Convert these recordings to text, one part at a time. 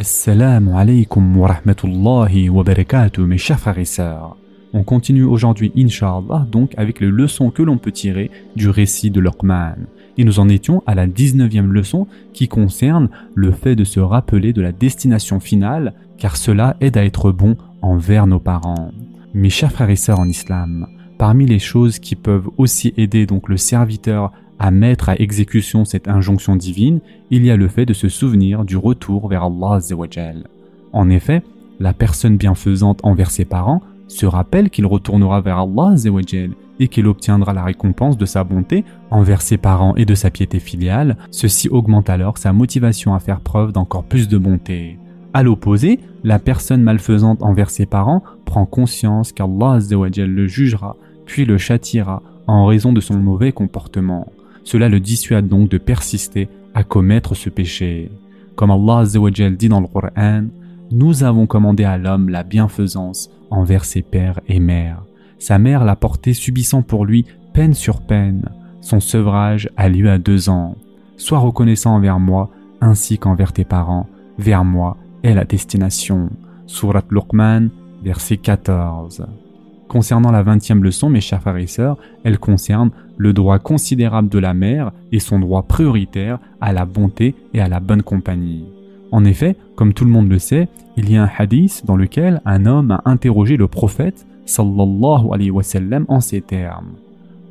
Assalamu alaikum wa rahmatullahi wa barakatuh mes chers frères et sœurs. On continue aujourd'hui, inshallah, donc avec les leçons que l'on peut tirer du récit de Luqman. Et nous en étions à la 19e leçon qui concerne le fait de se rappeler de la destination finale, car cela aide à être bon envers nos parents. Mes chers frères et sœurs en islam, parmi les choses qui peuvent aussi aider donc le serviteur à mettre à exécution cette injonction divine, il y a le fait de se souvenir du retour vers Allah En effet, la personne bienfaisante envers ses parents se rappelle qu'il retournera vers Allah et qu'il obtiendra la récompense de sa bonté envers ses parents et de sa piété filiale, ceci augmente alors sa motivation à faire preuve d'encore plus de bonté. À l'opposé, la personne malfaisante envers ses parents prend conscience qu'Allah le jugera, puis le châtiera en raison de son mauvais comportement. Cela le dissuade donc de persister à commettre ce péché. Comme Allah dit dans le Coran, nous avons commandé à l'homme la bienfaisance envers ses pères et mères. Sa mère l'a porté subissant pour lui peine sur peine. Son sevrage a lieu à deux ans. Sois reconnaissant envers moi ainsi qu'envers tes parents. Vers moi est la destination. Surat Luqman, verset 14. Concernant la vingtième leçon, mes chers frères et sœurs, elle concerne le droit considérable de la mère et son droit prioritaire à la bonté et à la bonne compagnie. En effet, comme tout le monde le sait, il y a un hadith dans lequel un homme a interrogé le prophète sallallahu en ces termes.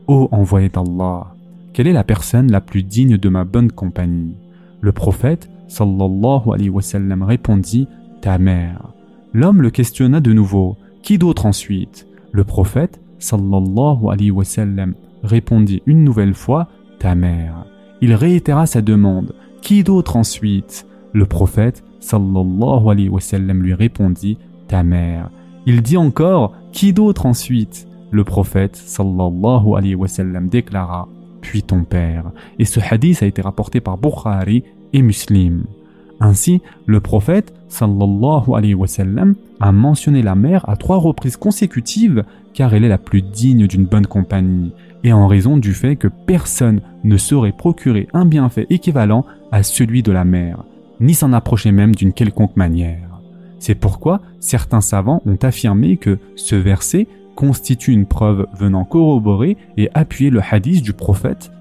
Ô envoyé d'Allah, quelle est la personne la plus digne de ma bonne compagnie? Le prophète sallallahu alayhi wa sallam répondit Ta mère. L'homme le questionna de nouveau Qui d'autre ensuite? Le prophète sallallahu alayhi wa sallam répondit une nouvelle fois Ta mère. Il réitéra sa demande. Qui d'autre ensuite? Le prophète sallallahu alayhi wa sallam lui répondit Ta mère. Il dit encore Qui d'autre ensuite? Le prophète sallallahu alayhi wa sallam déclara Puis ton père. Et ce hadith a été rapporté par Bukhari et Muslim. Ainsi, le prophète sallallahu alayhi wa a mentionné la mère à trois reprises consécutives car elle est la plus digne d'une bonne compagnie et en raison du fait que personne ne saurait procurer un bienfait équivalent à celui de la mère, ni s'en approcher même d'une quelconque manière. C'est pourquoi certains savants ont affirmé que ce verset constitue une preuve venant corroborer et appuyer le hadith du prophète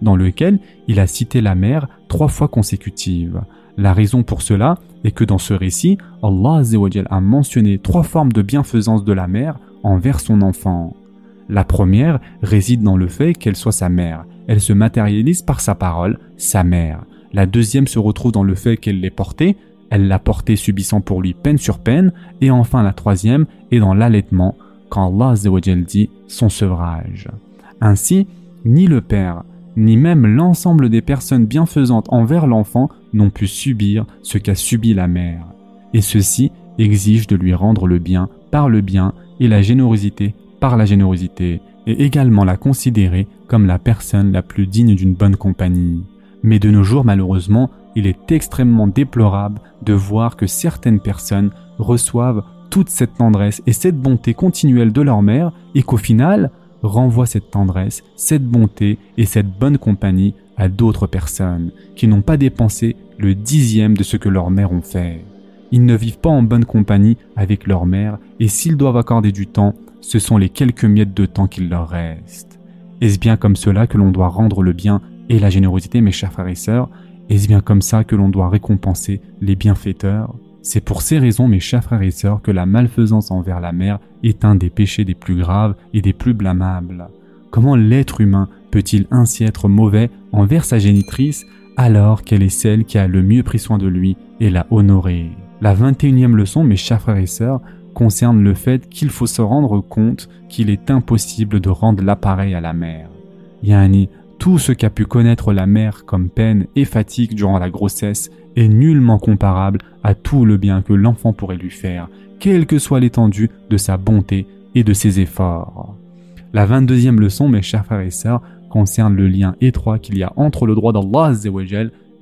dans lequel il a cité la mère trois fois consécutives. La raison pour cela est que dans ce récit, Allah a mentionné trois formes de bienfaisance de la mère envers son enfant. La première réside dans le fait qu'elle soit sa mère. Elle se matérialise par sa parole, sa mère. La deuxième se retrouve dans le fait qu'elle l'ait portée. Elle l'a portée subissant pour lui peine sur peine. Et enfin la troisième est dans l'allaitement, quand Allah dit son sevrage. Ainsi, ni le père, ni même l'ensemble des personnes bienfaisantes envers l'enfant n'ont pu subir ce qu'a subi la mère. Et ceci exige de lui rendre le bien par le bien et la générosité par la générosité et également la considérer comme la personne la plus digne d'une bonne compagnie. Mais de nos jours, malheureusement, il est extrêmement déplorable de voir que certaines personnes reçoivent toute cette tendresse et cette bonté continuelle de leur mère et qu'au final, renvoient cette tendresse, cette bonté et cette bonne compagnie à d'autres personnes qui n'ont pas dépensé le dixième de ce que leurs mères ont fait. Ils ne vivent pas en bonne compagnie avec leur mère et s'ils doivent accorder du temps, ce sont les quelques miettes de temps qu'il leur reste. Est-ce bien comme cela que l'on doit rendre le bien et la générosité, mes chers frères et sœurs? Est-ce bien comme ça que l'on doit récompenser les bienfaiteurs C'est pour ces raisons, mes chers frères et sœurs, que la malfaisance envers la mère est un des péchés les plus graves et des plus blâmables. Comment l'être humain peut-il ainsi être mauvais envers sa génitrice alors qu'elle est celle qui a le mieux pris soin de lui et l'a honoré? La 21e leçon, mes chers frères et sœurs, concerne le fait qu'il faut se rendre compte qu'il est impossible de rendre l'appareil à la mère. Yani, tout ce qu'a pu connaître la mère comme peine et fatigue durant la grossesse est nullement comparable à tout le bien que l'enfant pourrait lui faire, quelle que soit l'étendue de sa bonté et de ses efforts. La 22e leçon, mes chers frères et sœurs, concerne le lien étroit qu'il y a entre le droit d'Allah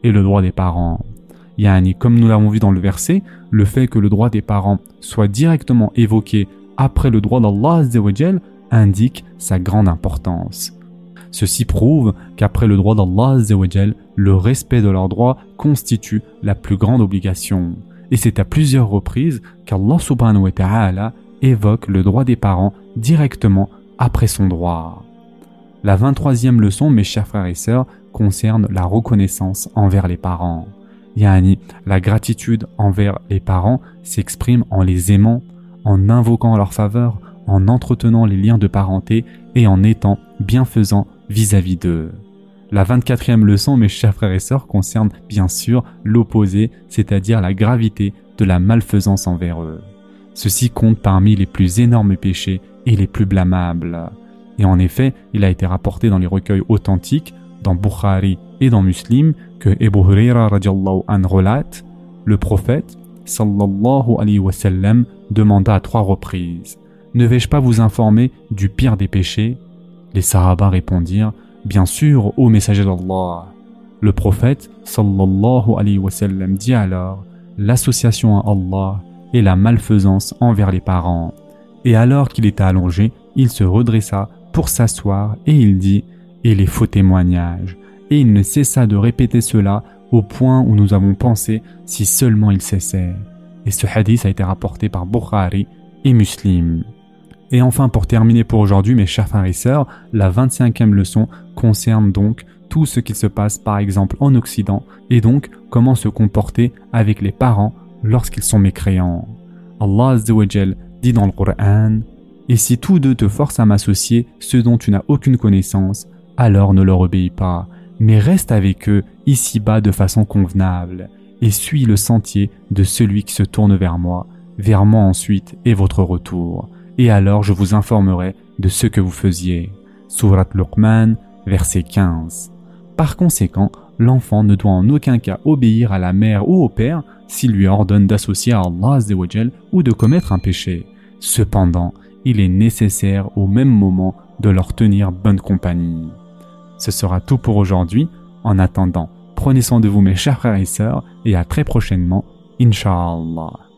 et le droit des parents. Yani, comme nous l'avons vu dans le verset, le fait que le droit des parents soit directement évoqué après le droit d'Allah indique sa grande importance. Ceci prouve qu'après le droit d'Allah, le respect de leurs droits constitue la plus grande obligation. Et c'est à plusieurs reprises qu'Allah évoque le droit des parents directement après son droit. La 23e leçon, mes chers frères et sœurs, concerne la reconnaissance envers les parents. Yani, la gratitude envers les parents s'exprime en les aimant, en invoquant leur faveur, en entretenant les liens de parenté et en étant bienfaisant vis-à-vis d'eux. La 24e leçon, mes chers frères et sœurs, concerne bien sûr l'opposé, c'est-à-dire la gravité de la malfaisance envers eux. Ceci compte parmi les plus énormes péchés et les plus blâmables. Et en effet, il a été rapporté dans les recueils authentiques, dans Bukhari et dans Muslim, que Ebu Huraira an relate, le prophète, sallallahu alayhi wa sallam, demanda à trois reprises, ne vais-je pas vous informer du pire des péchés? Les Sahaba répondirent, bien sûr, ô messager d'Allah. Le prophète, sallallahu alayhi wa sallam, dit alors, l'association à Allah et la malfaisance envers les parents. Et alors qu'il était allongé, il se redressa pour s'asseoir et il dit et les faux témoignages. Et il ne cessa de répéter cela au point où nous avons pensé si seulement il cessait. Et ce hadith a été rapporté par Bukhari et Muslim. Et enfin, pour terminer pour aujourd'hui, mes chers frères et sœurs, la 25e leçon concerne donc tout ce qui se passe par exemple en Occident et donc comment se comporter avec les parents lorsqu'ils sont mécréants. Allah dit dans le Coran Et si tous deux te forcent à m'associer ce dont tu n'as aucune connaissance, alors ne leur obéis pas, mais reste avec eux ici-bas de façon convenable, et suis le sentier de celui qui se tourne vers moi, vers moi ensuite et votre retour, et alors je vous informerai de ce que vous faisiez. Surat Luqman, verset 15. Par conséquent, l'enfant ne doit en aucun cas obéir à la mère ou au père s'il lui ordonne d'associer à Allah ou de commettre un péché. Cependant, il est nécessaire au même moment de leur tenir bonne compagnie. Ce sera tout pour aujourd'hui. En attendant, prenez soin de vous mes chers frères et sœurs et à très prochainement, Inch'Allah.